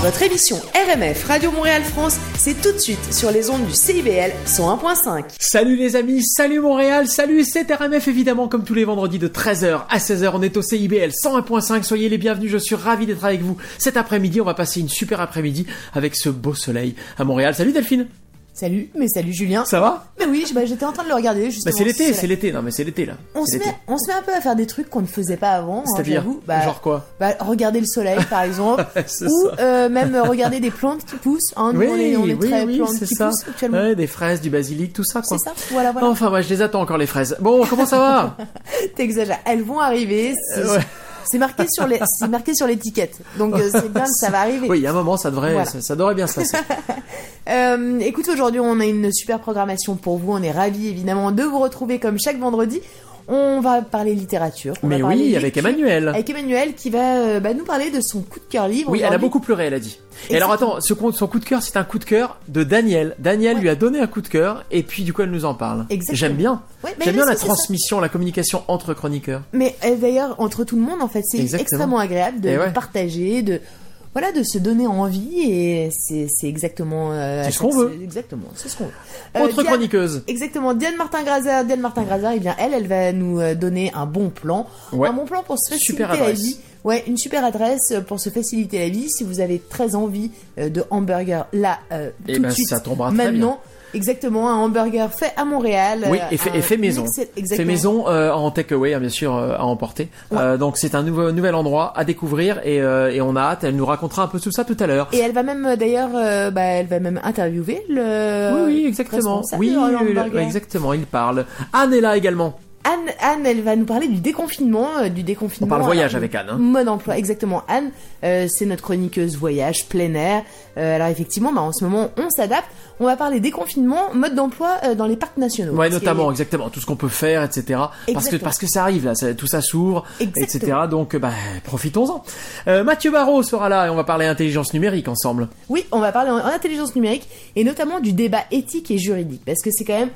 Votre émission RMF Radio Montréal France, c'est tout de suite sur les ondes du CIBL 101.5. Salut les amis, salut Montréal, salut c'est RMF évidemment comme tous les vendredis de 13h à 16h on est au CIBL 101.5, soyez les bienvenus, je suis ravi d'être avec vous. Cet après-midi on va passer une super après-midi avec ce beau soleil à Montréal. Salut Delphine Salut, mais salut Julien. Ça va? Mais oui, bah, j'étais en train de le regarder justement. Bah c'est l'été, C'est l'été, non mais c'est l'été là. On se, met, on se met un peu à faire des trucs qu'on ne faisait pas avant. hein, C'est-à-dire. Bah, Genre quoi? bah, Regarder le soleil par exemple. Ou euh, même regarder des plantes qui poussent. Hein, nous, Oui, on est, on est oui, très oui, plantes qui ça. poussent actuellement. Ouais, des fraises, du basilic, tout ça quoi. C'est ça Voilà, voilà. Enfin, moi je les attends encore les fraises. Bon, comment ça va? T'exagères. Elles vont arriver. Euh, ouais. C'est marqué sur les, c'est marqué sur l'étiquette. Donc euh, c'est bien ça va arriver. Oui, il y a un moment, ça devrait, Voilà. ça, ça devrait bien se passer. Euh, écoute, aujourd'hui, on a une super programmation pour vous. On est ravis, évidemment, de vous retrouver comme chaque vendredi. On va parler littérature. on Mais va oui, avec Emmanuel. Avec Emmanuel qui va euh, bah, nous parler de son coup de cœur livre. Oui, elle a beaucoup pleuré, elle a dit. Et alors attends, ce son coup de cœur, c'est un coup de cœur de Daniel. Daniel Ouais. lui a donné un coup de cœur et puis du coup elle nous en parle. Exactement. J'aime bien. Ouais, J'aime bien la ça. transmission, la communication entre chroniqueurs. Mais euh, d'ailleurs, entre tout le monde, en fait, c'est extrêmement agréable de, de ouais. partager, de voilà, de se donner envie et c'est exactement. euh, C'est ce qu'on veut. Exactement, c'est ce qu'on veut. Euh, Autre Diane- chroniqueuse. Exactement, Diane Martin Grazer, Diane Martin Grazer, eh bien elle, elle va nous euh, donner un bon plan, Ouais. un bon plan pour se faciliter la vie. Ouais, une super adresse euh, pour se faciliter la vie. Si vous avez très envie euh, de hamburger là, euh, Eh tout ben, de suite, ça tombera très maintenant. Exactement, un hamburger fait à Montréal. Oui, euh, et fait, et fait maison. Fait maison euh, en takeaway, hein, bien sûr, euh, à emporter. Euh, donc c'est un nouveau, nouvel endroit à découvrir et, euh, et on a hâte. Elle nous racontera un peu tout ça tout à l'heure. Et elle va même euh, d'ailleurs, euh, bah, elle va même interviewer le. Oui, oui, exactement. Oui, oui, exactement. Il parle. Anne est là également. Anne, Anne, elle va nous parler du déconfinement, euh, du déconfinement. On parle voyage euh, avec Anne. hein. Mode emploi, exactement. Anne, euh, c'est notre chroniqueuse voyage plein air. Euh, alors effectivement, bah, en ce moment, on s'adapte. On va parler déconfinement, mode d'emploi dans les parcs nationaux. Ouais, notamment, exactement, tout ce qu'on peut faire, etc. Parce que parce que ça arrive là, ça- tout ça s'ouvre, etc. Donc, bah, profitons-en. Mathieu Barrault sera là et on va parler intelligence numérique ensemble. Oui, on va parler en, en intelligence numérique et notamment du débat éthique et juridique parce que c'est quand même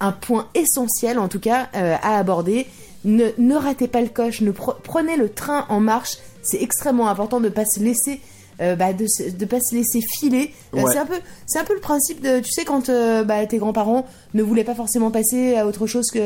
un point essentiel, en tout cas, euh, à aborder. Ne, ne ratez pas le coche, ne pre- prenez le train en marche. C'est extrêmement important de pas se laisser. euh, bah, de, de pas se laisser filer Euh, c'est un peu c'est un peu le principe de tu sais quand euh, bah, tes grands-parents ne voulaient pas forcément passer à autre chose que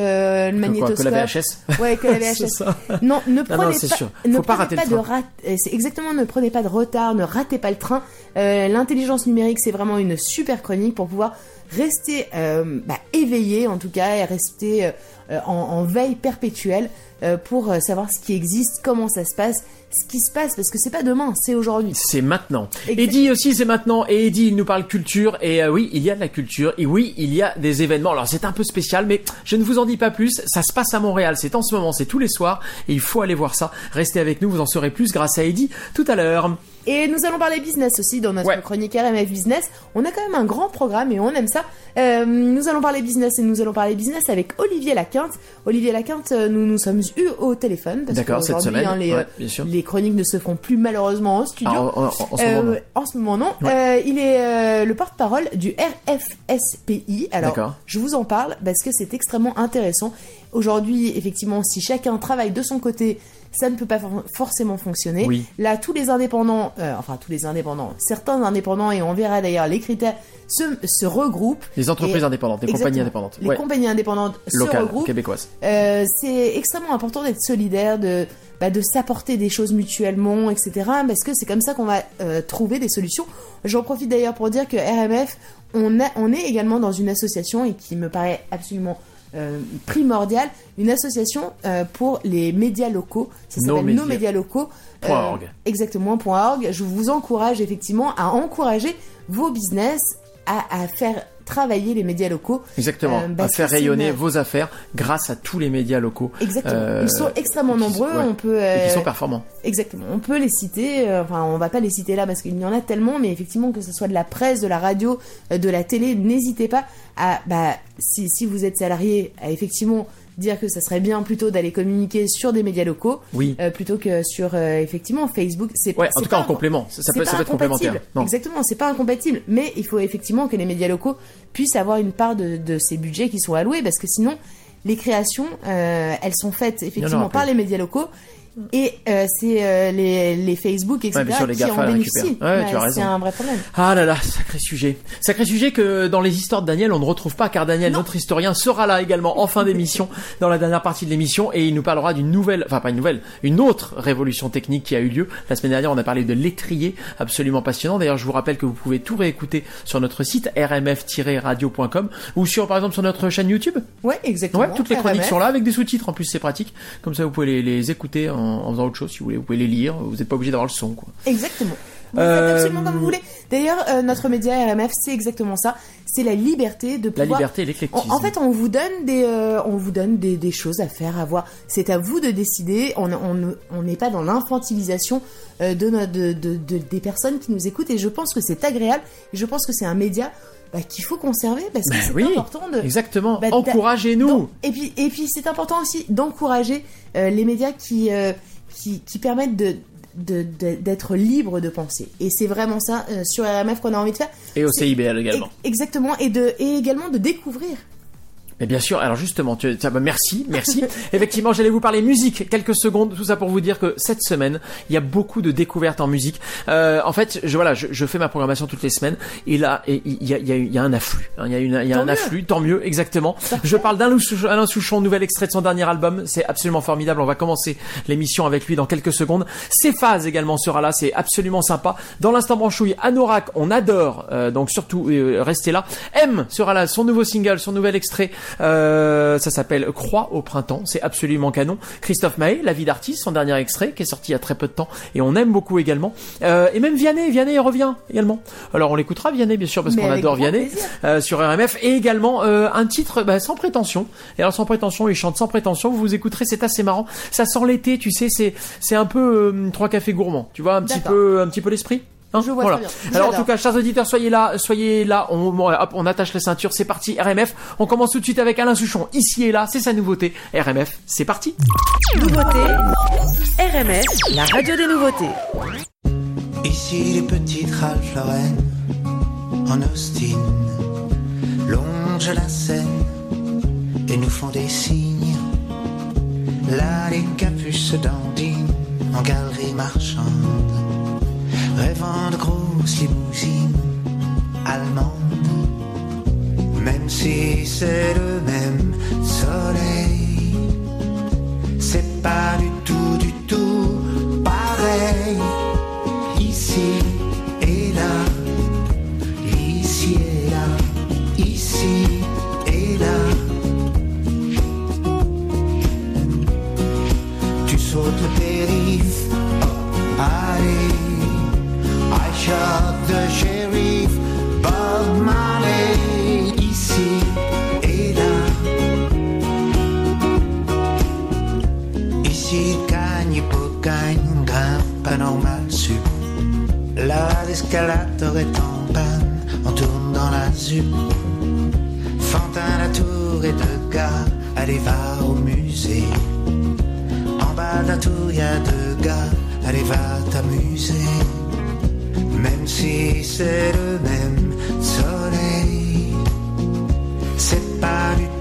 le magnétoscope que la VHS. ouais que la VHS non, ne prenez c'est pas, sûr. ne pas prenez le de rat- c'est exactement, ne prenez pas de retard, ne ratez pas le train. L'intelligence numérique, c'est vraiment une super chronique pour pouvoir rester euh, bah, éveillé, en tout cas, et rester euh, euh, en, en veille perpétuelle euh, pour euh, savoir ce qui existe, comment ça se passe, ce qui se passe, parce que c'est pas demain, c'est aujourd'hui. C'est maintenant. Exact. Eddie aussi, c'est maintenant. Et Eddie, il nous parle culture. Et euh, oui, il y a de la culture. Et oui, il y a des événements. Alors, c'est un peu spécial, mais je ne vous en dis pas plus. Ça se passe à Montréal. C'est en ce moment. C'est tous les soirs. Et il faut aller voir ça. Restez avec nous. Vous en saurez plus grâce à Eddie tout à l'heure. Et nous allons parler business aussi dans notre Ouais. chronique RMF Business. On a quand même un grand programme et on aime ça. Euh, nous allons parler business et nous allons parler business avec Olivier Laquinte. Olivier Laquinte, euh, nous nous sommes eu au téléphone D'accord, cette semaine. hein, les, Ouais, euh, bien sûr. les chroniques ne se font plus malheureusement en studio. Ah, en, en- en ce Euh, moment. non. en ce moment, non. Euh, il est euh, le porte-parole du RFSPI. Alors, je vous en parle parce que c'est extrêmement intéressant. Aujourd'hui, effectivement, si chacun travaille de son côté, ça ne peut pas for- forcément fonctionner. Oui. Là, tous les indépendants, euh, enfin tous les indépendants, certains indépendants, et on verra d'ailleurs les critères, se, se regroupent. Les entreprises et- indépendantes, les compagnies indépendantes. Les Ouais. compagnies indépendantes se Locales, regroupent. québécoises. Euh, c'est extrêmement important d'être solidaire, de, bah, de s'apporter des choses mutuellement, etc. Parce que c'est comme ça qu'on va euh, trouver des solutions. J'en profite d'ailleurs pour dire que RMF, on, a, on est également dans une association et qui me paraît absolument euh, primordiale, une association euh, pour les médias locaux. Ça s'appelle Nos médias. médias locaux. Euh, org. Exactement, .org. Je vous encourage effectivement à encourager vos business à, à faire travailler les médias locaux. Exactement. Euh, à faire rayonner une- vos affaires grâce à tous les médias locaux. Exactement. Euh, Ils sont extrêmement sont- nombreux. ouais. On peut. Et qui euh, sont performants. Exactement. On peut les citer. Enfin, on va pas les citer là parce qu'il y en a tellement, mais effectivement que ce soit de la presse, de la radio, de la télé, n'hésitez pas à, bah, si, si vous êtes salarié, à effectivement dire que ça serait bien plutôt d'aller communiquer sur des médias locaux Oui. euh, plutôt que sur euh, effectivement Facebook. C'est Ouais, en tout cas en complément. Ça, peut, pas ça peut être complémentaire. Non. Exactement, c'est pas incompatible. Mais il faut effectivement que les médias locaux puissent avoir une part de, de ces budgets qui sont alloués, parce que sinon, les créations, euh, elles sont faites effectivement par les médias locaux. Et euh, c'est euh, les, les Facebook, etc. Ouais, sûr, les qui GAFA en bénéficient. Ouais, tu as c'est un vrai problème. Ah là là, sacré sujet. Sacré sujet que dans les histoires de Daniel, on ne retrouve pas car Daniel, Non. notre historien, sera là également en fin d'émission, dans la dernière partie de l'émission, et il nous parlera d'une nouvelle, enfin pas une nouvelle, une autre révolution technique qui a eu lieu. La semaine dernière, on a parlé de l'étrier, absolument passionnant. D'ailleurs, je vous rappelle que vous pouvez tout réécouter sur notre site rmf-radio.com ou sur, par exemple, sur notre chaîne YouTube. Ouais, exactement. Ouais, toutes les chroniques RMF. sont là avec des sous-titres. En plus, c'est pratique. Comme ça, vous pouvez les, les écouter en, en faisant autre chose si vous voulez. Vous pouvez les lire. Vous n'êtes pas obligé d'avoir le son, quoi. Exactement. Vous Euh, faites absolument comme vous voulez. D'ailleurs, euh, notre média RMF, c'est exactement ça. C'est la liberté de La pouvoir. liberté et l'éclectisme. En, en fait, on vous donne des, euh, on vous donne des, des choses à faire, à voir. C'est à vous de décider. On on ne- on n'est pas dans l'infantilisation euh, de, de- de- des personnes qui nous écoutent. Et je pense que c'est agréable. Et je pense que c'est un média bah, qu'il faut conserver parce que Ben c'est oui, important de. Exactement. Bah, Encouragez-nous. Et puis, et puis c'est important aussi d'encourager euh, les médias qui, euh, qui, qui permettent de d'être libre de penser. Et c'est vraiment ça euh, sur RMF qu'on a envie de faire. Et au CIBL également. E- Exactement. Et, de, et également de découvrir. Mais bien sûr, alors justement, tu, tu- bah, merci, merci. Effectivement, j'allais vous parler musique, quelques secondes, tout ça pour vous dire que cette semaine, il y a beaucoup de découvertes en musique. Euh, en fait, je, voilà, je, je fais ma programmation toutes les semaines, et là, il y y y a un afflux. hein, il y a, une, y a Tant un mieux. afflux, tant mieux, exactement. Je parle d'Alain Souchon, Souchon, nouvel extrait de son dernier album, c'est absolument formidable. On va commencer l'émission avec lui dans quelques secondes. Céphase également sera là, c'est absolument sympa. Dans l'instant branchouille, Anorak, on adore, euh, donc surtout euh, restez là. M sera là, son nouveau single, son nouvel extrait, euh, ça s'appelle Croix au printemps, c'est absolument canon. Christophe Mahé, La vie d'artiste, son dernier extrait qui est sorti il y a très peu de temps et on aime beaucoup également. Euh, et même Vianney, Vianney revient également. Alors on l'écoutera Vianney bien sûr parce qu'on adore Vianney euh, sur RMF et également euh, un titre bah, sans prétention. Et alors sans prétention, il chante sans prétention. Vous vous écouterez, c'est assez marrant. Ça sent l'été, tu sais, c'est c'est un peu euh, trois cafés gourmands. Tu vois un petit peu un petit peu l'esprit. Hein Je vois voilà. très bien. Alors en tout cas, chers auditeurs, soyez là, soyez là. On, hop, on attache les ceintures. C'est parti, RMF. On commence tout de suite avec Alain Souchon. Ici et là, c'est sa nouveauté. RMF, c'est parti. Nouveauté, RMF, la radio des nouveautés. Ici les petites Ralph Lauren en Austin longent la Seine et nous font des signes. Là les capuces dandinent en galerie marchande, rêvant de grosses limousines allemandes. Même si c'est le même soleil, c'est pas du tout, du tout pareil ici et là, ici et là, ici Shot the sheriff, Bob Marley, ici et là. Ici, cagne, gagne, grimpe à normal. Là, l'escalator est en panne, on tourne dans la ZUP. Fantin, la tour et deux gars, allez, va au musée. En bas de la tour, y a deux gars, allez, va t'amuser. Même si c'est le même soleil, c'est pas du tout, du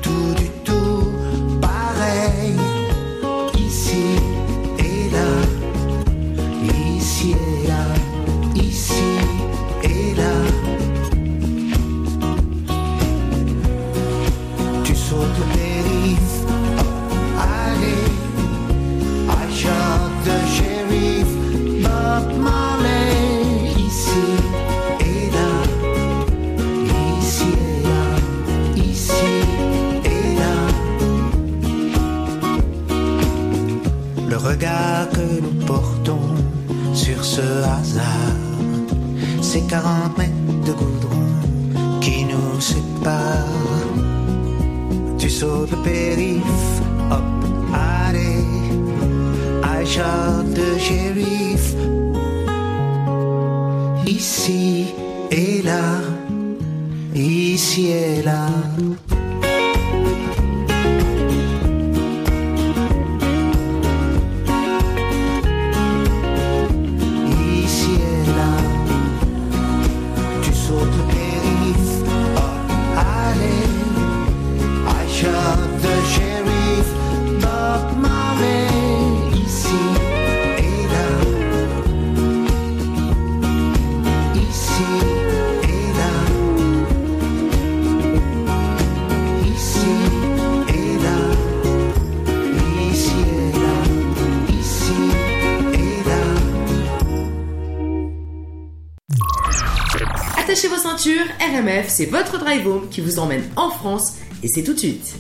c'est votre drive home qui vous emmène en France et c'est tout de suite.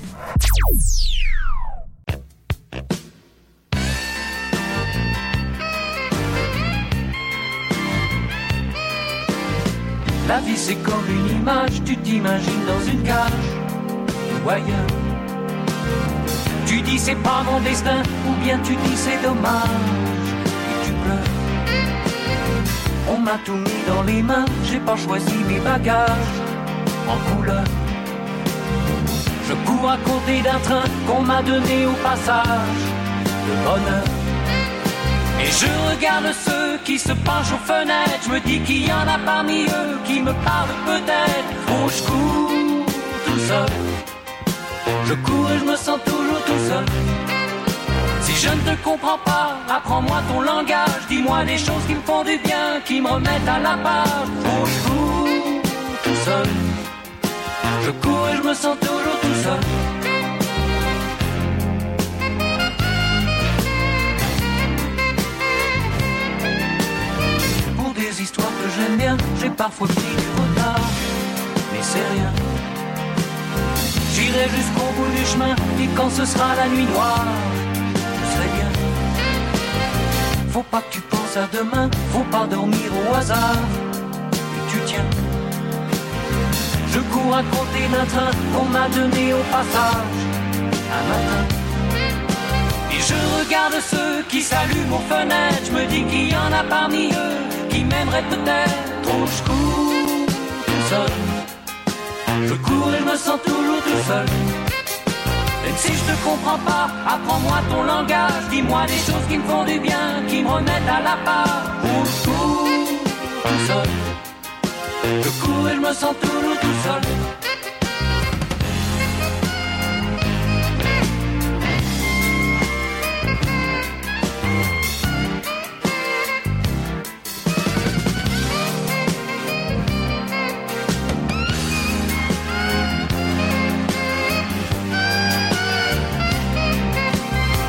La vie c'est comme une image, tu t'imagines dans une cage ou ailleurs. Tu dis c'est pas mon destin, ou bien tu dis c'est dommage, et tu pleures. On m'a tout mis dans les mains, j'ai pas choisi mes bagages en couleur. Je cours à côté d'un train qu'on m'a donné au passage de bonheur. Et je regarde ceux qui se penchent aux fenêtres. Je me dis qu'il y en a parmi eux qui me parlent peut-être. Oh, je cours tout seul. Je cours et je me sens toujours tout seul. Si je ne te comprends pas, apprends-moi ton langage. Dis-moi des choses qui me font du bien, qui me remettent à la page. Oh, je cours tout seul. Je cours et je me sens toujours tout seul. Pour des histoires que j'aime bien, j'ai parfois pris du retard. Mais c'est rien. J'irai jusqu'au bout du chemin et quand ce sera la nuit noire, je serai bien. Faut pas que tu penses à demain, faut pas dormir au hasard. À côté d'un train qu'on m'a donné au passage. Et je regarde ceux qui s'allument aux fenêtres. Je me dis qu'il y en a parmi eux qui m'aimeraient peut-être. Oh, je cours tout seul. Je cours et je me sens toujours tout seul. Même si je te comprends pas, apprends-moi ton langage. Dis-moi des choses qui me font du bien, qui me remettent à la part. Oh, je cours tout seul. Je cours me sens toujours tout seul.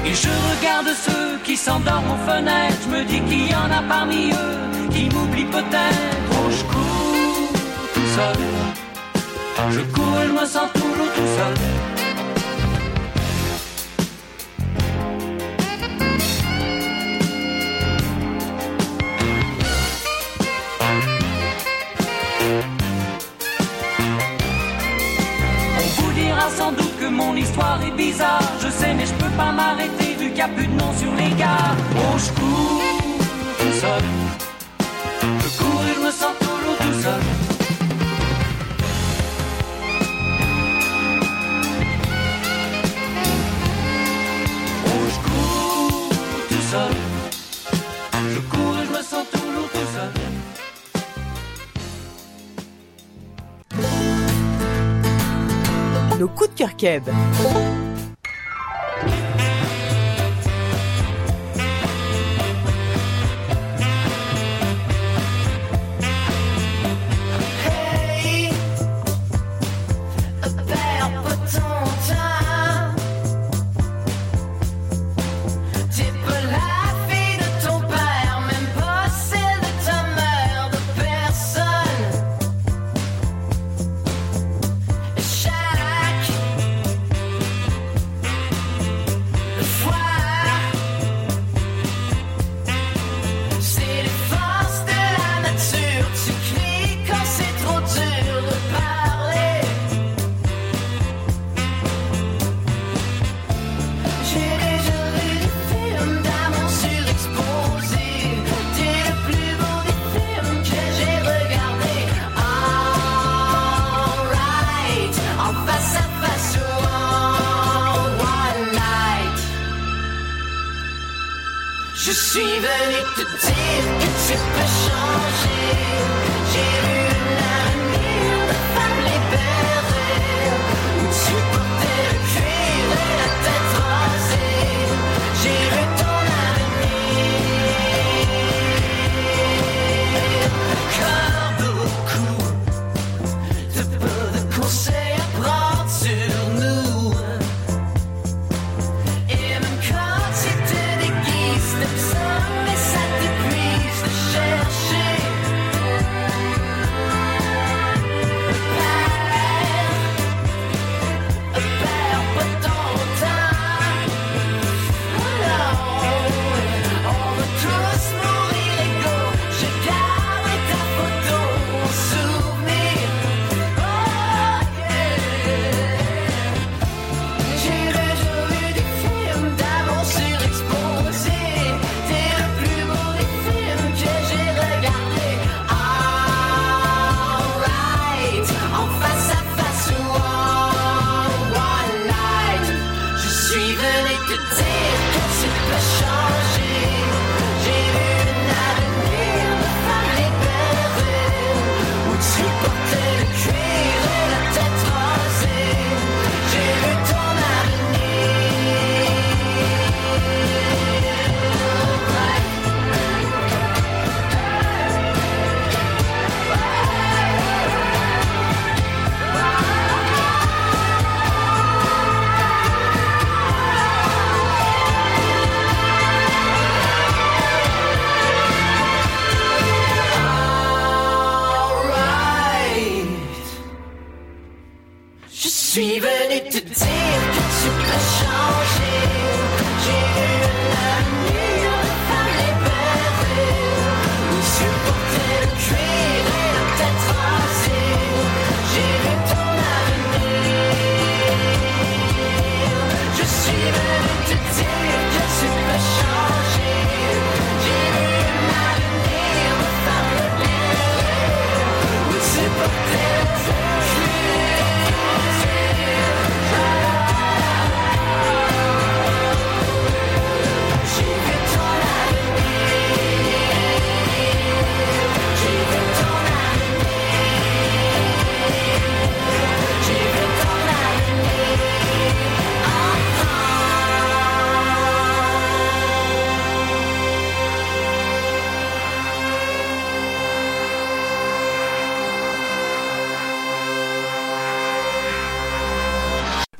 Et je regarde ceux qui s'endorment aux fenêtres. Je me dis qu'il y en a parmi eux qui m'oublient peut-être. Je cours et je me sens toujours tout seul. On vous dira sans doute que mon histoire est bizarre. Je sais, mais je peux pas m'arrêter vu qu'il n'y a plus de nom sur les gares. Oh, je cours tout seul. Je cours et je me sens toujours tout seul. Nos coups de cœur keb.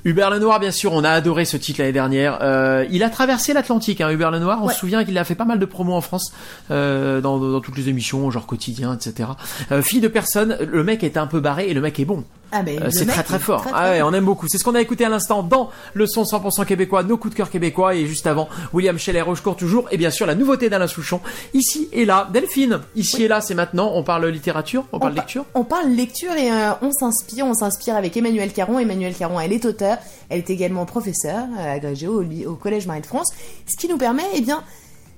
Hubert Lenoir, bien sûr, on a adoré ce titre l'année dernière. Euh, il a traversé l'Atlantique, hein, Hubert Lenoir. On Ouais. se souvient qu'il a fait pas mal de promos en France, euh, dans, dans toutes les émissions, genre quotidien, etc. Euh, fille de personne, le mec est un peu barré et le mec est bon. Ah ben, Euh, c'est très très fort. très, ah ouais, on aime beaucoup. C'est ce qu'on a écouté à l'instant dans le son 100% québécois, nos coups de cœur québécois et juste avant William Scheller, Rochecourt toujours et bien sûr la nouveauté d'Alain Souchon. Ici et là, Delphine. Ici et là, c'est maintenant. On parle littérature, on, parle par- lecture. On parle lecture et euh, on s'inspire. On s'inspire avec Emmanuel Caron. Emmanuel Caron, elle est auteure. Elle est également professeure euh, agrégée au, Collège Marie de France. Ce qui nous permet, eh bien,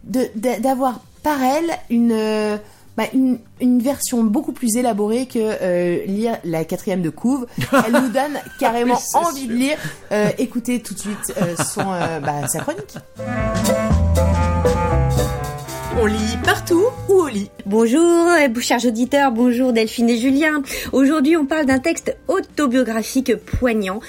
d'avoir par elle une, bah, une, une version beaucoup plus élaborée que euh, lire la quatrième de couve. Elle nous donne carrément Oui, c'est envie sûr. de lire. Euh, écoutez tout de suite euh, son, euh, bah, sa chronique. On lit partout ou au lit Bonjour, chers auditeurs, bonjour Delphine et Julien. Aujourd'hui, on parle d'un texte autobiographique poignant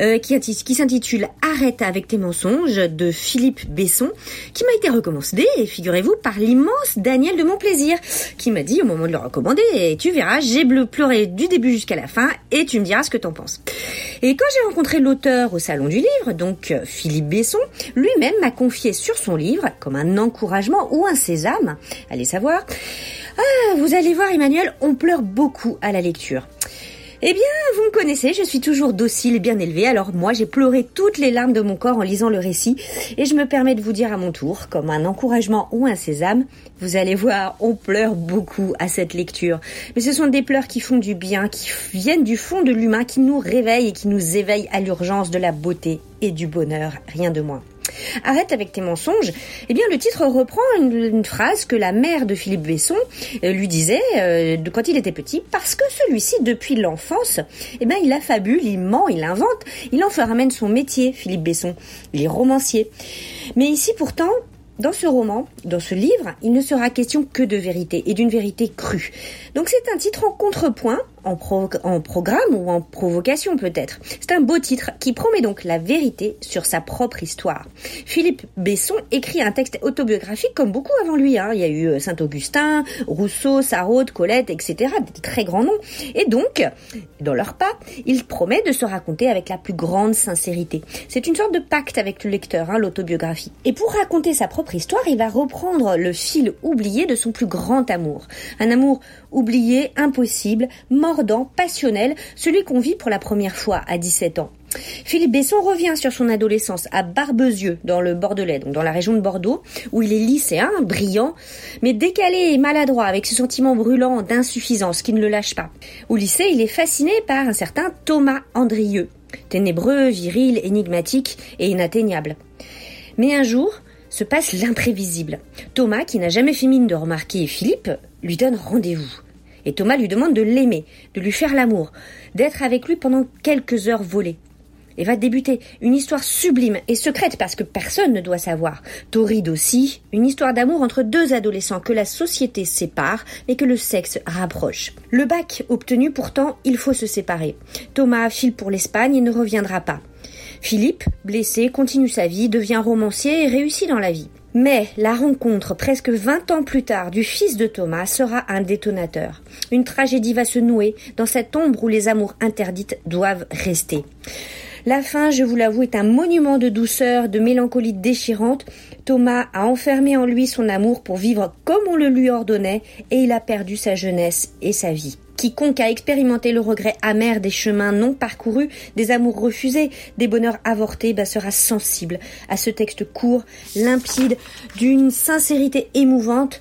euh, qui, inti- qui s'intitule Arrête avec tes mensonges de Philippe Besson, qui m'a été recommandé, figurez-vous, par l'immense Daniel de Montplaisir, qui m'a dit au moment de le recommander, tu verras, j'ai pleuré du début jusqu'à la fin, et tu me diras ce que t'en penses. Et quand j'ai rencontré l'auteur au salon du livre, donc euh, Philippe Besson, lui-même m'a confié sur son livre, comme un encouragement ou un sésame, allez savoir, ah, vous allez voir Emmanuel, on pleure beaucoup à la lecture. Eh bien, vous me connaissez, je suis toujours docile et bien élevée, alors moi j'ai pleuré toutes les larmes de mon corps en lisant le récit, et je me permets de vous dire à mon tour, comme un encouragement ou un sésame, vous allez voir, on pleure beaucoup à cette lecture. Mais ce sont des pleurs qui font du bien, qui viennent du fond de l'humain, qui nous réveillent et qui nous éveillent à l'urgence de la beauté et du bonheur, rien de moins. Arrête avec tes mensonges. Eh bien, le titre reprend une, phrase que la mère de Philippe Besson euh, lui disait euh, quand il était petit, parce que celui-ci, depuis l'enfance, eh ben, il affabule, il ment, il invente, il en fait ramène son métier, Philippe Besson. Il est romancier. Mais ici, pourtant, dans ce roman, dans ce livre, il ne sera question que de vérité et d'une vérité crue. Donc c'est un titre en contrepoint, en, pro- en programme ou en provocation peut-être. C'est un beau titre qui promet donc la vérité sur sa propre histoire. Philippe Besson écrit un texte autobiographique comme beaucoup avant lui. hein. Il y a eu euh, Saint-Augustin, Rousseau, Sarraute, Colette, etc. Des très grands noms. Et donc, dans leur pas, il promet de se raconter avec la plus grande sincérité. C'est une sorte de pacte avec le lecteur, hein, l'autobiographie. Et pour raconter sa propre histoire, il va reprendre le fil oublié de son plus grand amour. Un amour oublié, impossible, mordant, passionnel, celui qu'on vit pour la première fois à 17 ans. Philippe Besson revient sur son adolescence à Barbezieux, dans le Bordelais, donc dans la région de Bordeaux, où il est lycéen, brillant, mais décalé et maladroit, avec ce sentiment brûlant d'insuffisance qui ne le lâche pas. Au lycée, il est fasciné par un certain Thomas Andrieux, ténébreux, viril, énigmatique et inatteignable. Mais un jour, se passe l'imprévisible. Thomas, qui n'a jamais fait mine de remarquer Philippe, lui donne rendez-vous. Et Thomas lui demande de l'aimer, de lui faire l'amour, d'être avec lui pendant quelques heures volées. Et va débuter une histoire sublime et secrète parce que personne ne doit savoir. Torride aussi, une histoire d'amour entre deux adolescents que la société sépare mais que le sexe rapproche. Le bac obtenu pourtant, il faut se séparer. Thomas file pour l'Espagne et ne reviendra pas. Philippe, blessé, continue sa vie, devient romancier et réussit dans la vie. Mais la rencontre presque 20 ans plus tard du fils de Thomas sera un détonateur. Une tragédie va se nouer dans cette ombre où les amours interdites doivent rester. La fin, je vous l'avoue, est un monument de douceur, de mélancolie déchirante. Thomas a enfermé en lui son amour pour vivre comme on le lui ordonnait et il a perdu sa jeunesse et sa vie. Quiconque a expérimenté le regret amer des chemins non parcourus, des amours refusés, des bonheurs avortés, bah, sera sensible à ce texte court, limpide, d'une sincérité émouvante.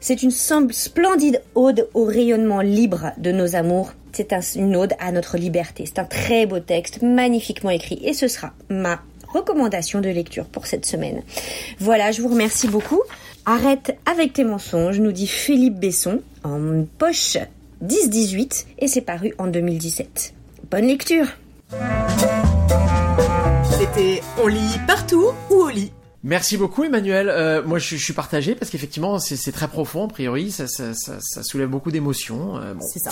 C'est une splendide ode au rayonnement libre de nos amours. C'est un- une ode à notre liberté. C'est un très beau texte, magnifiquement écrit, et ce sera ma recommandation de lecture pour cette semaine. Voilà, je vous remercie beaucoup. Arrête avec tes mensonges, nous dit Philippe Besson, en poche 10-18, et c'est paru en 2017. Bonne lecture C'était On lit partout ou au lit? Merci beaucoup Emmanuel. Euh, moi je, je suis partagé parce qu'effectivement c'est c'est très profond a priori, ça, ça, ça, ça soulève beaucoup d'émotions. Euh, bon, C'est ça.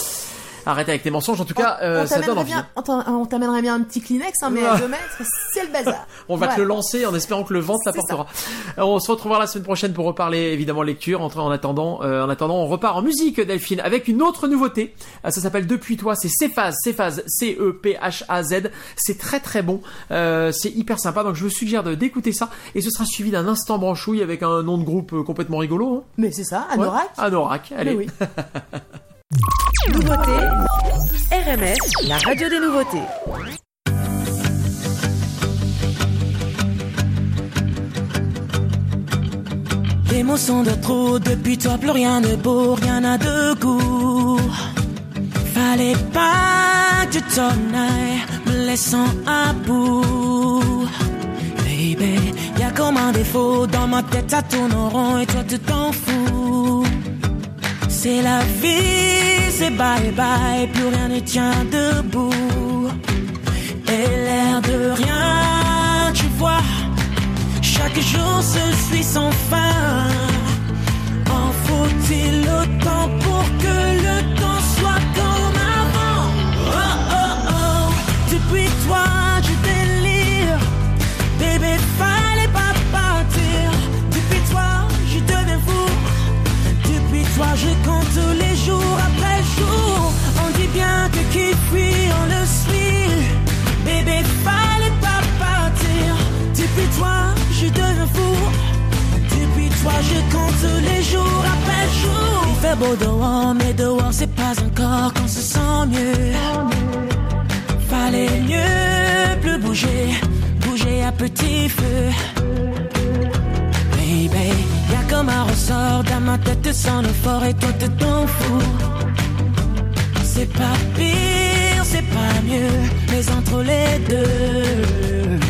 Arrête avec tes mensonges. En tout cas, euh, on ça donne envie. bien, on on t'amènerait bien un petit Kleenex, hein, mais à deux mètres, c'est le bazar. On va te le lancer en espérant que le vent l'apportera. Alors, On se retrouvera la semaine prochaine pour reparler évidemment lecture. En, en attendant, euh, en attendant, on repart en musique Delphine avec une autre nouveauté. Euh, ça s'appelle Depuis toi. C'est Cephas, Cephas, C E P H A Z. C'est très très bon. Euh, c'est hyper sympa. Donc je vous suggère d'écouter ça et ce sera suivi d'un instant branchouille avec un nom de groupe euh, complètement rigolo. hein. Mais c'est ça, Ouais. Anorak. Anorak. Allez. Mais oui. Nouveauté, RMF, la radio des nouveautés. Les mots sont de trop, depuis toi plus rien de beau, rien n'a de goût. Fallait pas que tu t'en ailles, me laissant à bout. Baby, y a comme un défaut, dans ma tête ça tourne en rond et toi tu t'en fous. C'est la vie, c'est bye bye, plus rien ne tient debout. Et l'air de rien, tu vois. Chaque jour se suit sans fin. En faut-il autant pour que le temps soit comme avant? Oh oh oh, depuis toi je compte les jours après jour. On dit bien que qui fuit on le suit. Bébé, fallait pas partir. Depuis toi je deviens fou. Depuis toi je compte les jours après jour. Il fait beau dehors, mais dehors c'est pas encore qu'on se sent mieux. Fallait mieux plus bouger, bouger à petit feu. Comme un ressort dans ma tête sans le fort et toi tu t'en fous. C'est pas pire, c'est pas mieux, mais entre les deux,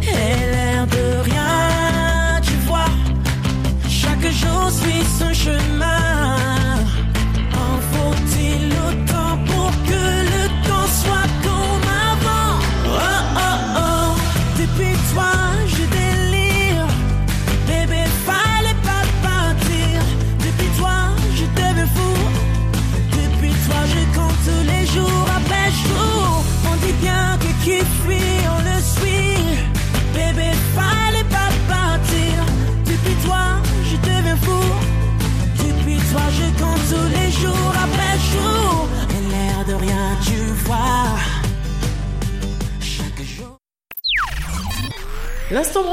et l'air de rien, tu vois. Chaque jour suit son chemin.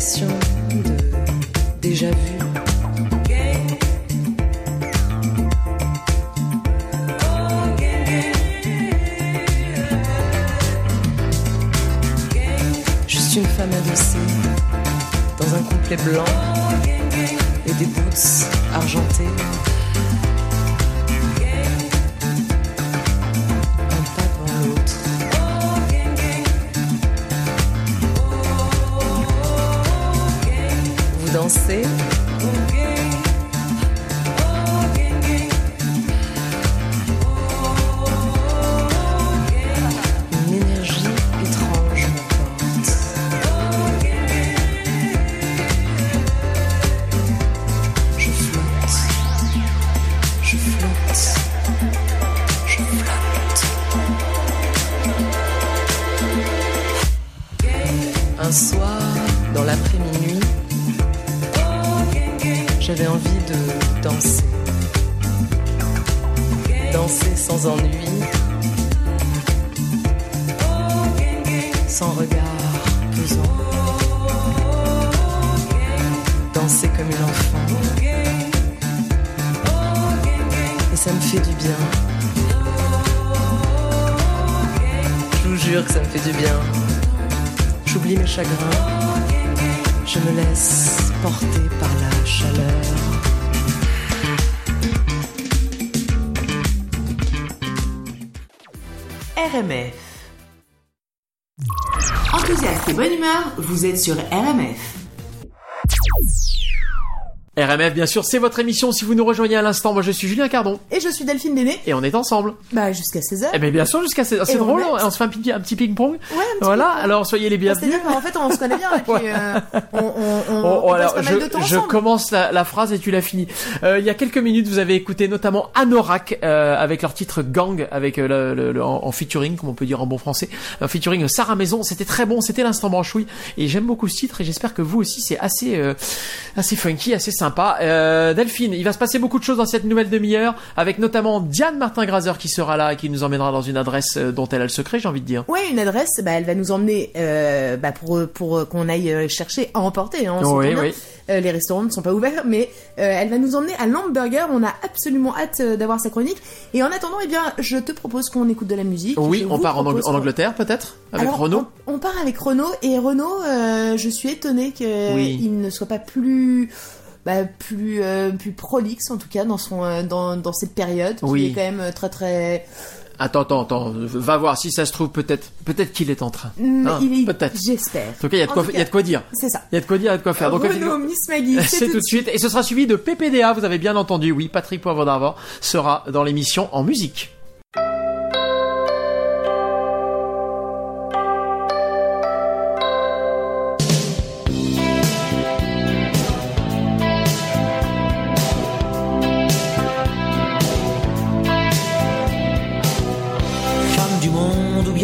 de déjà vu. Juste une femme adossée dans un couplet blanc. Enthousiaste et bonne humeur, vous êtes sur RMF. RMF, bien sûr, c'est votre émission. Si vous nous rejoignez à l'instant, moi je suis Julien Cardon. Et je suis Delphine Déné. Et on est ensemble. Bah, jusqu'à 16h. Eh bien, bien sûr, jusqu'à c'est c'est Et on drôle. est- On, se fait un petit, ping-pong. Ouais, un petit Voilà. Alors, soyez les bienvenus. C'est-à-dire qu'en fait, on se connaît bien et puis euh, on, on, on, Oh, on alors, passe pas mal je, de temps je commence la, la phrase et tu l'as fini. Euh, il y a quelques minutes, vous avez écouté notamment Anorak euh, avec leur titre Gang, avec euh, le, le- le- en, en featuring, comme on peut dire en bon français, un featuring Sarah Maison. C'était très bon, c'était l'instant branchouille et j'aime beaucoup ce titre et j'espère que vous aussi c'est assez euh, assez funky, assez sympa. Euh, Delphine, il va se passer beaucoup de choses dans cette nouvelle demi-heure, avec notamment Diane Martin-Grazer qui sera là et qui nous emmènera dans une adresse euh, dont elle a le secret, j'ai envie de dire. Ouais, une adresse, bah, elle va nous emmener euh, bah, pour pour qu'on aille chercher à emporter. Hein, Oui, oui. Euh, les restaurants ne sont pas ouverts, mais elle va nous emmener à Lamburger. On a absolument hâte d'avoir sa chronique. Et en attendant, eh bien, je te propose qu'on écoute de la musique. Oui, on part en, Ang- Angleterre peut-être avec Alors, Renault. On, on part avec Renault et Renault, je suis étonnée qu'il Oui. ne soit pas plus. Bah, plus euh, plus prolixe en tout cas dans son euh, dans, dans cette période Oui. qui est quand même euh, très très Attends, attends, attends, va voir si ça se trouve peut-être, peut-être qu'il est en train. Mm, Hein, il est- peut-être. j'espère En tout cas, il y a de quoi, tout il y a cas, de quoi dire. c'est ça Il y a de quoi dire, il y a de quoi faire. Donc, effectivement- Miss Maggie c'est tout de suite. Et ce sera suivi de PPDA, vous avez bien entendu. Oui, Patrick Poivre d'Arvor sera dans l'émission en musique.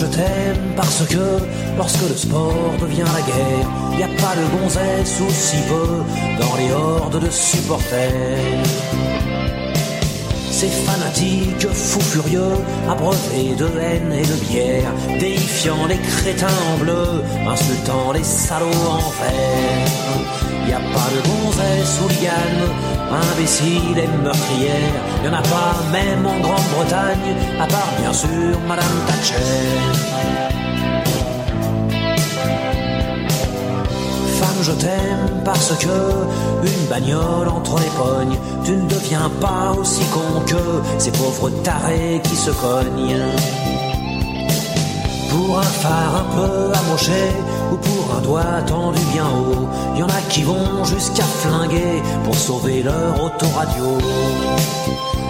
Je t'aime parce que lorsque le sport devient la guerre, y a pas de gonzesse ou si peu dans les hordes de supporters. Ces fanatiques fous furieux, abreuvés de haine et de bière, déifiant les crétins en bleu, insultant les salauds en vert. Y a pas de gonzesse ou liane, imbécile et meurtrière, y en a pas même en Grande-Bretagne, à part bien sûr Madame Thatcher. Femme, je t'aime parce que une bagnole entre les pognes, tu ne deviens pas aussi con que ces pauvres tarés qui se cognent. Pour un phare un peu amoché ou pour un doigt tendu bien haut, y en a qui vont jusqu'à flinguer pour sauver leur autoradio.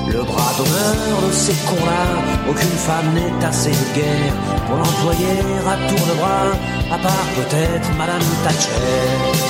Le bras d'honneur de ces cons-là, aucune femme n'est assez vulgaire pour l'employer à tour de bras, à part peut-être Madame Thatcher.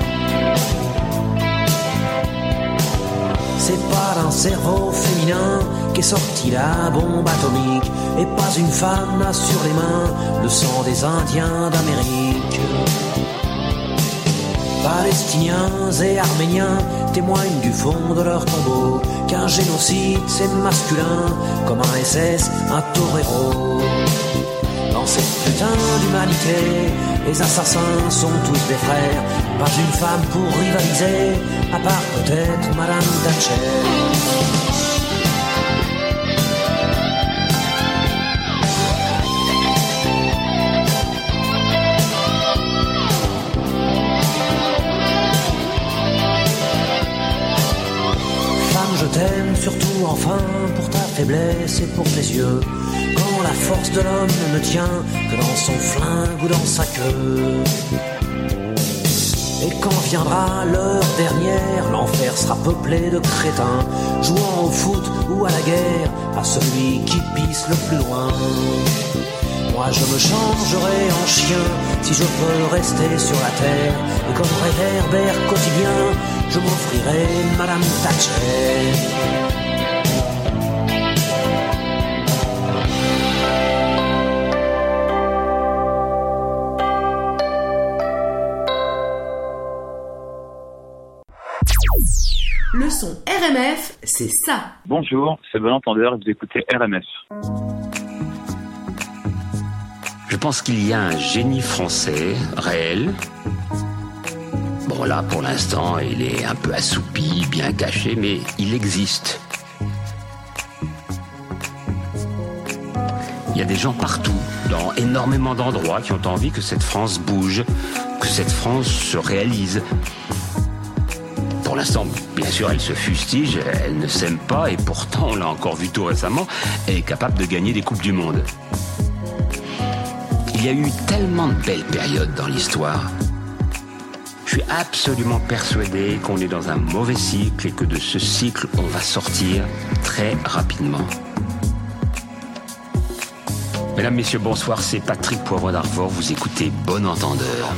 C'est pas d'un cerveau féminin qu'est sortie la bombe atomique et pas une femme n'a sur les mains le sang des Indiens d'Amérique. Palestiniens et Arméniens témoignent du fond de leur tombeau qu'un génocide c'est masculin comme un SS, un torero. Dans cette putain d'humanité, les assassins sont tous des frères. Pas une femme pour rivaliser, à part peut-être Madame Thatcher. Femme, je t'aime surtout enfin pour ta faiblesse et pour tes yeux. La force de l'homme ne tient que dans son flingue ou dans sa queue. Et quand viendra l'heure dernière, l'enfer sera peuplé de crétins, jouant au foot ou à la guerre, à celui qui pisse le plus loin. Moi je me changerai en chien si je peux rester sur la terre, et comme réverbère quotidien, je m'offrirai Madame Thatcher. RMF, c'est ça. Bonjour, c'est Bon Entendeur, vous écoutez RMF. Je pense qu'il y a un génie français réel. Bon là, pour l'instant, il est un peu assoupi, bien caché, mais il existe. Il y a des gens partout, dans énormément d'endroits, qui ont envie que cette France bouge, que cette France se réalise. Pour l'instant, bien sûr, elle se fustige, elle ne s'aime pas, et pourtant, on l'a encore vu tout récemment, elle est capable de gagner des Coupes du Monde. Il y a eu tellement de belles périodes dans l'histoire. Je suis absolument persuadé qu'on est dans un mauvais cycle et que de ce cycle, on va sortir très rapidement. Mesdames, Messieurs, bonsoir, c'est Patrick Poivre d'Arvor, vous écoutez Bon Entendeur.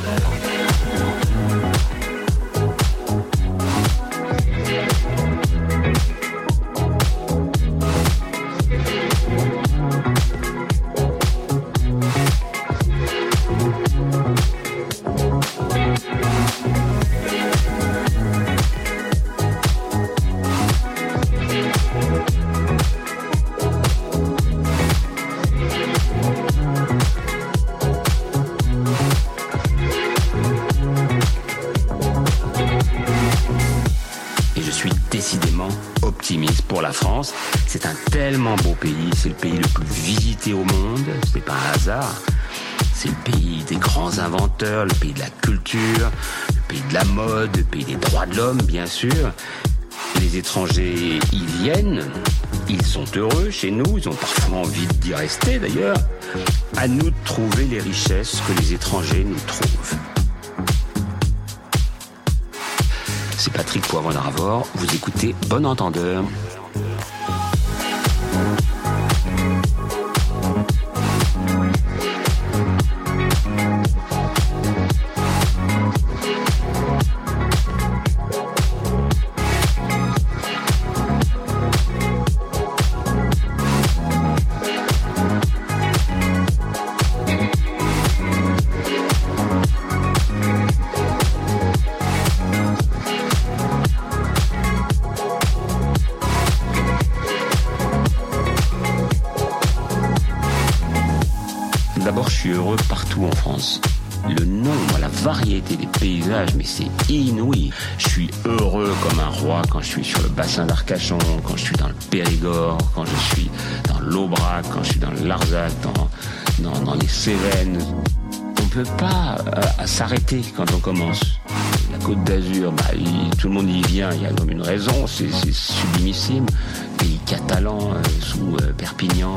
C'est un tellement beau pays, c'est le pays le plus visité au monde, c'est pas un hasard. C'est le pays des grands inventeurs, le pays de la culture, le pays de la mode, le pays des droits de l'homme, bien sûr. Les étrangers y viennent, ils sont heureux chez nous, ils ont parfois envie d'y rester d'ailleurs. À nous de trouver les richesses que les étrangers nous trouvent. C'est Patrick Poivre d'Arvor. Vous écoutez Bon Entendeur. C'est inouï. Je suis heureux comme un roi quand je suis sur le bassin d'Arcachon, quand je suis dans le Périgord, quand je suis dans l'Aubrac, quand je suis dans le Larzac, dans, dans, les Cévennes. On ne peut pas euh, s'arrêter quand on commence. La Côte d'Azur, bah, tout le monde y vient, il y a comme une raison, c'est sublimissime. Pays catalan, euh, sous euh, Perpignan,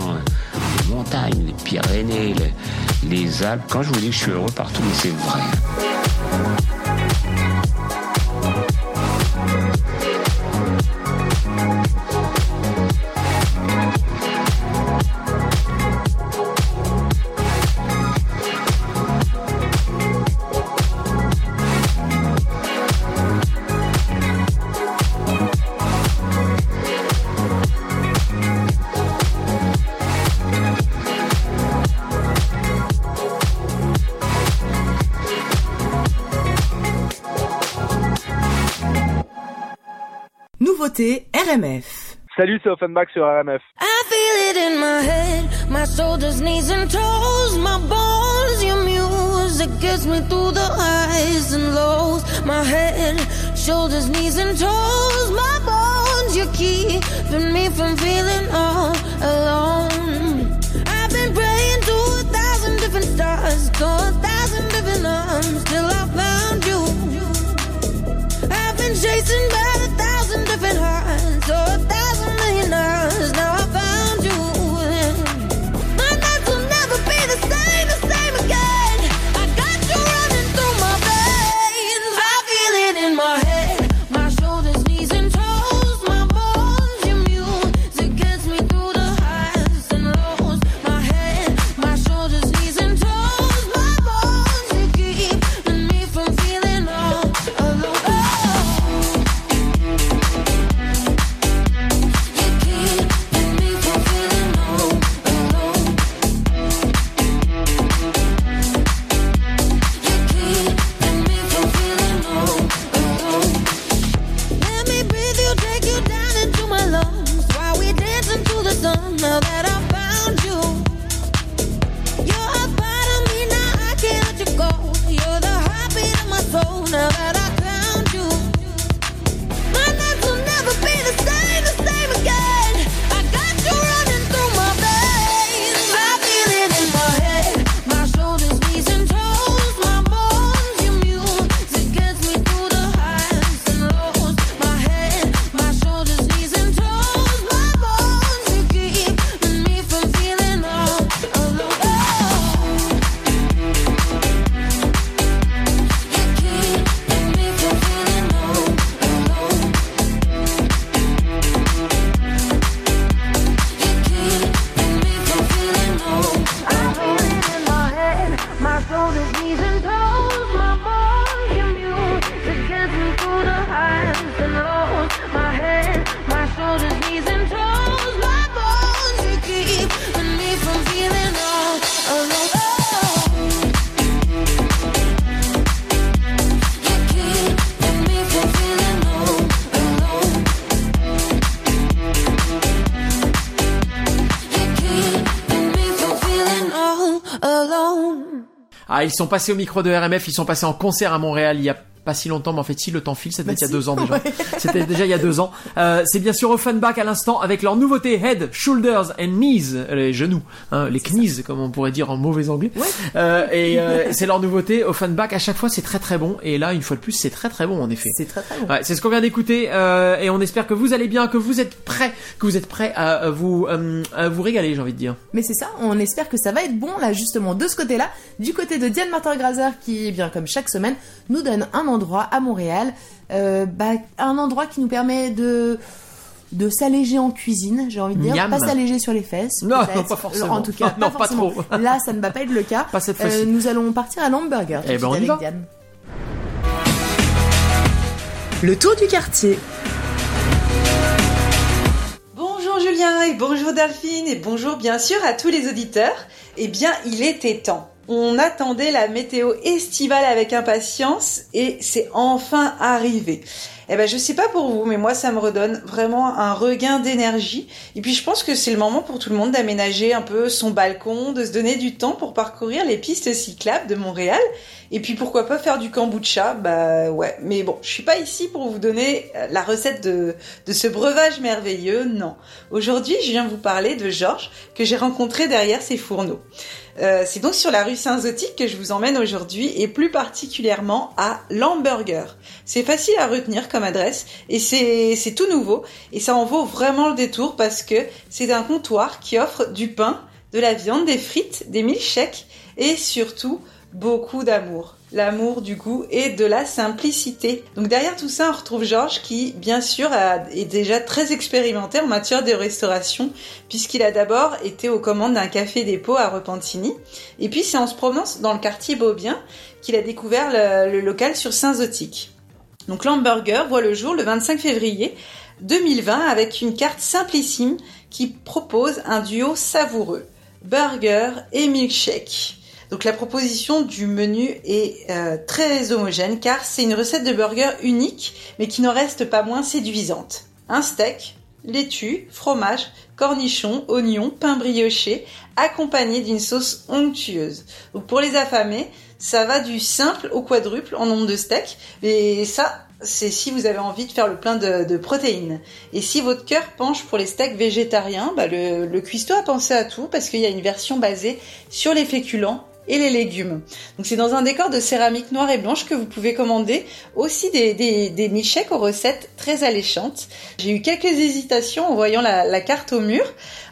les montagnes, les Pyrénées, les, les Alpes. Quand je vous dis que je suis heureux partout, mais c'est vrai. Nouveauté RMF. Salut, c'est Offenbach sur RMF. I feel it in my head, my shoulders, knees and toes, my bones, your music gets me through the highs and lows. My head, shoulders, knees and toes, my bones, you're keeping me from feeling all alone. I've been praying to a thousand different stars, to a thousand different arms, till I found you. I've been chasing by a thousand hearts, or a thousand million hours. Now ils sont passés au micro de RMF, ils sont passés en concert à Montréal il y a pas si longtemps, mais en fait si le temps file, c'était Bah il y a si, deux ans déjà. ouais. C'était déjà il y a deux ans. Euh, c'est bien sûr Offenbach à l'instant avec leur nouveauté Head, Shoulders and Knees, les genoux, hein, les knees comme on pourrait dire en mauvais anglais. Euh, et euh, c'est leur nouveauté Offenbach. À chaque fois c'est très très bon et là une fois de plus c'est très très bon en effet. C'est très très bon. Ouais, c'est ce qu'on vient d'écouter euh, et on espère que vous allez bien, que vous êtes prêts, que vous êtes prêts à, vous euh, à vous régaler, j'ai envie de dire. Mais c'est ça, on espère que ça va être bon là justement de ce côté-là, du côté de Diane Martin-Grazer qui, eh bien comme chaque semaine, nous donne un endroit à Montréal, bah, un endroit qui nous permet de de s'alléger en cuisine, j'ai envie de dire, Miam. pas s'alléger sur les fesses. Non, pas forcément. En tout cas, Non, pas, trop. Là, ça ne va pas être le cas. Pas cette Euh, nous allons partir à l'hamburger. Eh ben, on suite y avec va. Diane. Le tour du quartier. Bonjour Julien et bonjour Delphine et bonjour bien sûr à tous les auditeurs. Eh bien, il était temps. On attendait la météo estivale avec impatience et c'est enfin arrivé. Eh ben, je sais pas pour vous, mais moi, ça me redonne vraiment un regain d'énergie. Et puis, je pense que c'est le moment pour tout le monde d'aménager un peu son balcon, de se donner du temps pour parcourir les pistes cyclables de Montréal. Et puis, pourquoi pas faire du kombucha? Bah, ouais. Mais bon, je suis pas ici pour vous donner euh, la recette de, de ce breuvage merveilleux, non. Aujourd'hui, je viens vous parler de Georges, que j'ai rencontré derrière ses fourneaux. Euh, c'est donc sur la rue Saint-Zotique que je vous emmène aujourd'hui et plus particulièrement à Lamburger. C'est facile à retenir comme adresse et c'est c'est tout nouveau et ça en vaut vraiment le détour parce que c'est un comptoir qui offre du pain, de la viande, des frites, des milkshakes et surtout beaucoup d'amour. L'amour du goût et de la simplicité. Donc derrière tout ça, on retrouve Georges qui, bien sûr, est déjà très expérimenté en matière de restauration puisqu'il a d'abord été aux commandes d'un café dépôt à Repentigny. Et puis c'est en se promenant dans le quartier Beaubien qu'il a découvert le, le local sur Saint-Zotique. Donc l'hamburger voit le jour le 25 février 2020 avec une carte simplissime qui propose un duo savoureux, burger et milkshake. Donc la proposition du menu est euh, très homogène car c'est une recette de burger unique mais qui n'en reste pas moins séduisante. Un steak, laitue, fromage, cornichons, oignons, pain brioché accompagné d'une sauce onctueuse. Donc pour les affamés, ça va du simple au quadruple en nombre de steaks et ça c'est si vous avez envie de faire le plein de, protéines. Et si votre cœur penche pour les steaks végétariens, bah le, le cuistot a pensé à tout parce qu'il y a une version basée sur les féculents et les légumes. Donc c'est dans un décor de céramique noire et blanche que vous pouvez commander aussi des, des, des aux recettes très alléchantes. J'ai eu quelques hésitations en voyant la, la carte au mur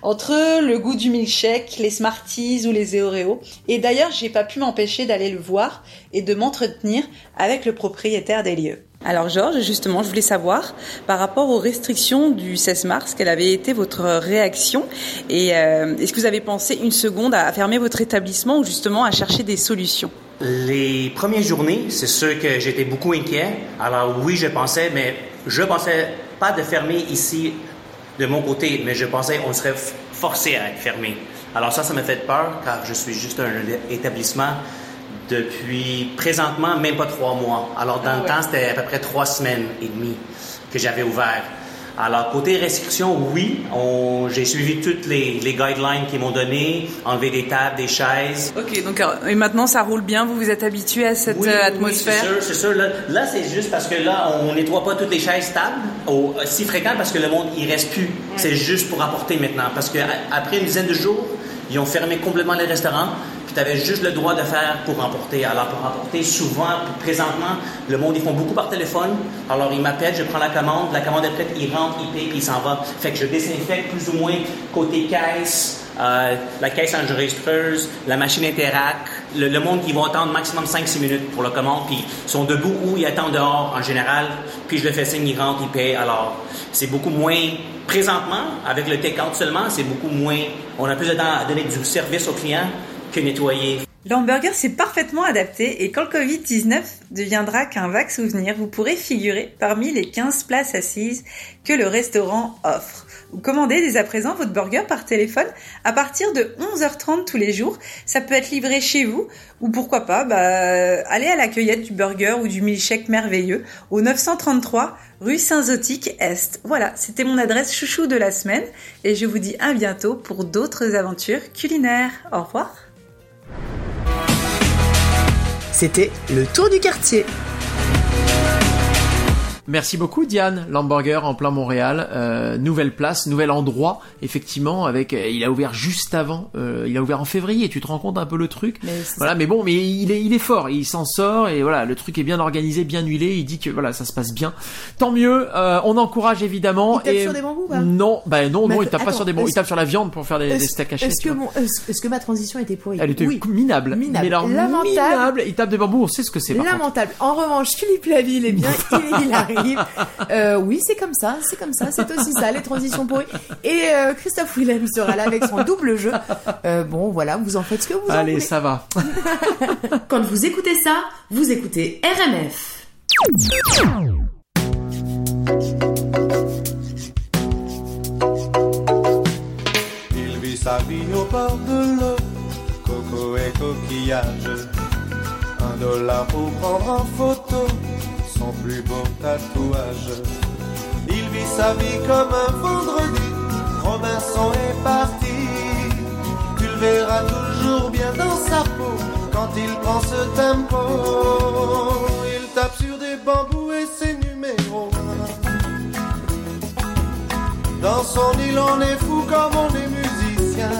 entre le goût du milkshake, les Smarties ou les Oreos. Et d'ailleurs, j'ai pas pu m'empêcher d'aller le voir et de m'entretenir avec le propriétaire des lieux. Alors Georges, justement, je voulais savoir par rapport aux restrictions du 16 mars, quelle avait été votre réaction et euh, est-ce que vous avez pensé une seconde à fermer votre établissement ou justement à chercher des solutions? Les premières journées, c'est sûr que j'étais beaucoup inquiet. Alors oui, je pensais, mais je pensais pas de fermer ici de mon côté, mais je pensais on serait forcé à fermé. Alors ça, ça m'a fait peur car je suis juste un établissement depuis présentement même pas trois mois. Alors dans Ah le ouais. temps, c'était à peu près trois semaines et demie que j'avais ouvert. Alors côté restrictions, oui, j'ai suivi toutes les, les guidelines qu'ils m'ont données, enlever des tables, des chaises. Ok, donc et maintenant ça roule bien, vous vous êtes habitué à cette Oui, euh, atmosphère? Oui, c'est sûr, c'est sûr. Là, là, c'est juste parce que là, on nettoie pas toutes les chaises tables au- si fréquent parce que le monde, il reste plus. C'est juste pour apporter maintenant. Parce que après une dizaine de jours, ils ont fermé complètement les restaurants. Tu avais juste le droit de faire pour emporter. Alors, pour emporter, souvent, présentement, le monde, ils font beaucoup par téléphone. Alors, ils m'appellent, je prends la commande. La commande est prête, ils rentrent, ils payent, puis ils s'en vont. Fait que je désinfecte plus ou moins côté caisse, euh, la caisse enregistreuse, la machine Interac. Le, monde qui va attendre maximum 5-6 minutes pour la commande, puis ils sont debout ou ils attendent dehors en général, puis je le fais signe, ils rentrent, ils payent. Alors, c'est beaucoup moins, présentement, avec le take-out seulement, c'est beaucoup moins, on a plus de temps à donner du service aux clients que nettoyer. L'hamburger s'est parfaitement adapté et quand le Covid-19 deviendra qu'un vague souvenir, vous pourrez figurer parmi les 15 places assises que le restaurant offre. Vous commandez dès à présent votre burger par téléphone à partir de 11h30 tous les jours. Ça peut être livré chez vous ou pourquoi pas, bah, aller à la cueillette du burger ou du milkshake merveilleux au 933 rue Saint-Zotique Est. Voilà, c'était mon adresse chouchou de la semaine et je vous dis à bientôt pour d'autres aventures culinaires. Au revoir. C'était le tour du quartier. Merci beaucoup Diane, l'hamburger en plein Montréal, euh, nouvelle place, nouvel endroit, effectivement, avec, euh, il a ouvert juste avant, euh, il a ouvert en février, tu te rends compte un peu le truc, Mais voilà, mais bon, mais il est, il est fort, il s'en sort et voilà, le truc est bien organisé, bien huilé, il dit que voilà, ça se passe bien, tant mieux, euh, on encourage évidemment. Il tape et... sur des bambous, bah Non, bah non, non, il tape pas sur des bambous, il tape sur la viande pour faire des, des steaks hachés. est-ce que, mon- est-ce que ma transition était pourrie Elle était Oui. minable, Minable. mais alors Lamentable. minable, il tape des bambous, on sait ce que c'est. Lamentable. En revanche, Philippe Laville, eh bien, il, il arrive. Euh, oui, c'est comme ça, c'est comme ça, c'est aussi ça, les transitions pourries. Et euh, Christophe Willem sera là avec son double jeu. Euh, bon, voilà, vous en faites ce que vous en Allez, voulez. ça va. Quand vous écoutez ça, vous écoutez RMF. Il vit sa vie au bord de l'eau, coco et coquillage. Un dollar pour prendre en photo son plus beau tatouage. Il vit sa vie comme un vendredi, Robinson est parti. Tu le verras toujours bien dans sa peau quand il prend ce tempo. Il tape sur des bambous et ses numéros. Dans son île, on est fou comme on est musicien.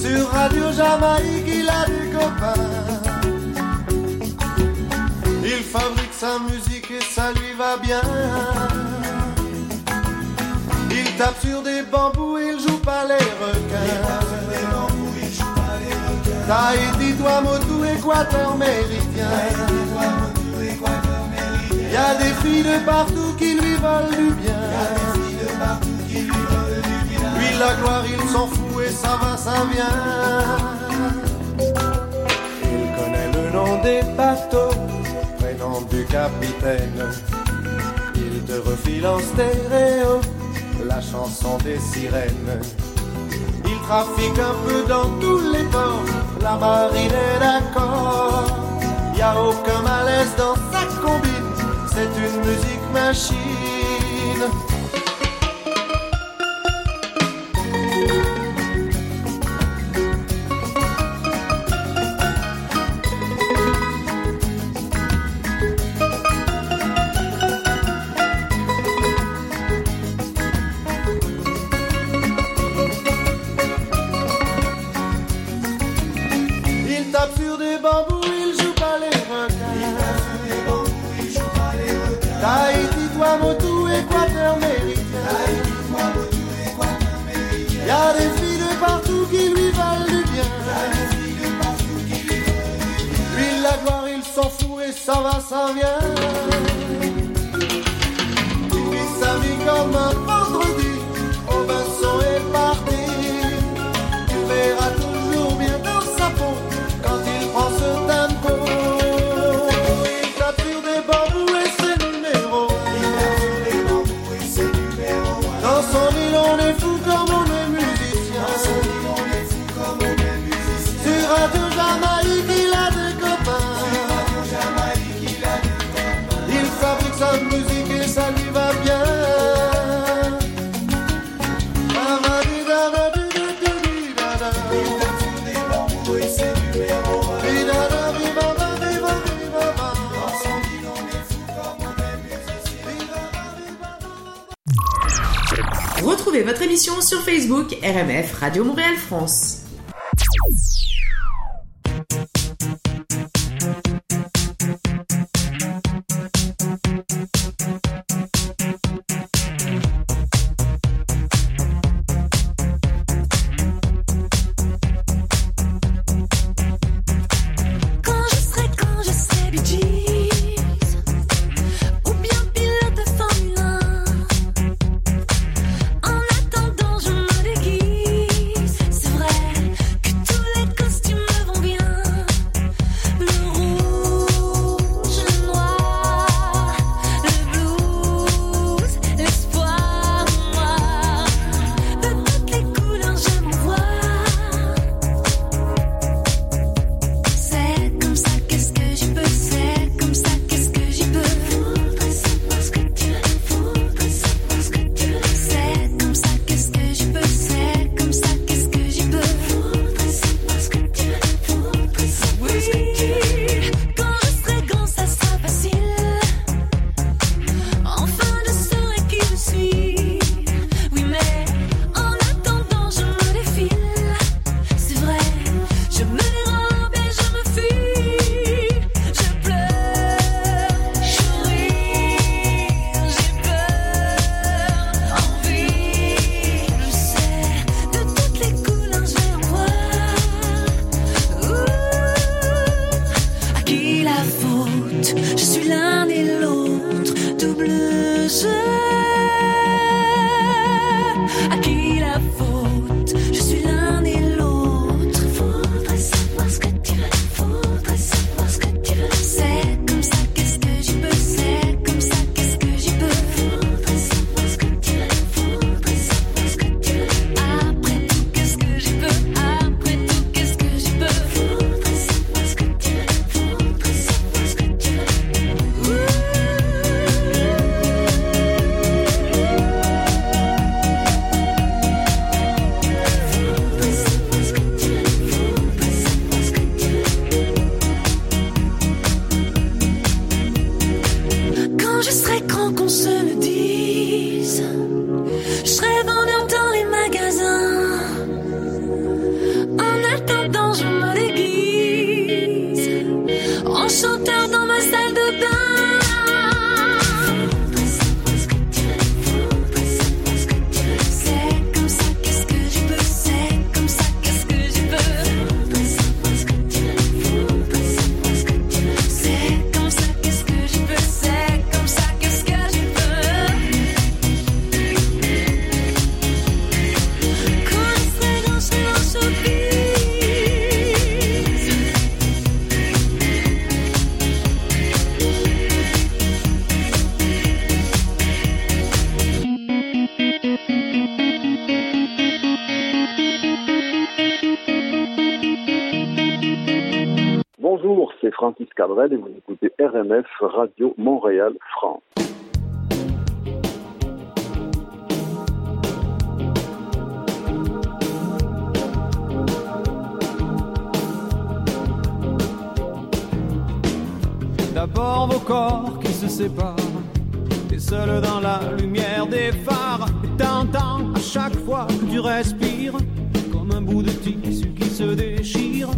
Sur Radio Jamaïque, il a des copains fabrique sa musique et ça lui va bien. Il tape sur des bambous, il joue pas les requins. Tahiti, Tuamotu, Équateur méridien. Y a des filles de partout qui lui valent du bien. Lui la gloire, il s'en fout et ça va, ça vient. Il connaît le nom des bateaux du capitaine. Il te refile en stéréo la chanson des sirènes. Il trafique un peu dans tous les ports, la marine est d'accord. Y a aucun malaise dans sa combine, c'est une musique machine. sur Facebook RMF Radio Montréal France. careful. Et vous écoutez RMF Radio Montréal France. D'abord vos corps qui se séparent, et seul dans la lumière des phares, et t'entends à chaque fois que tu respires, comme un bout de tissu qui se déchire,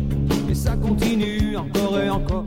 et ça continue encore et encore.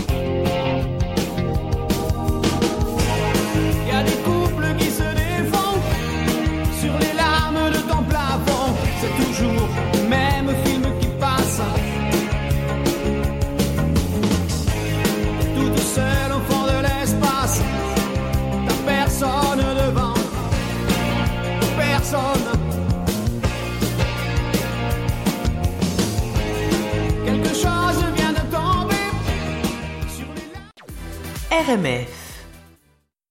C'est toujours le même film qui passe. Toute seule au fond de l'espace. T'as personne devant. Personne. Quelque chose vient de tomber. RMF.